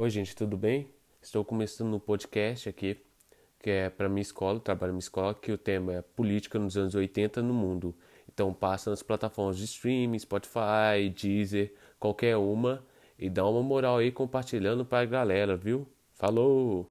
Oi, gente, tudo bem? Estou começando um podcast aqui, que é para minha escola, trabalho na minha escola, que o tema é política nos anos 80 no mundo. Então passa nas plataformas de streaming, Spotify, Deezer, qualquer uma, e dá uma moral aí compartilhando para a galera, viu? Falou!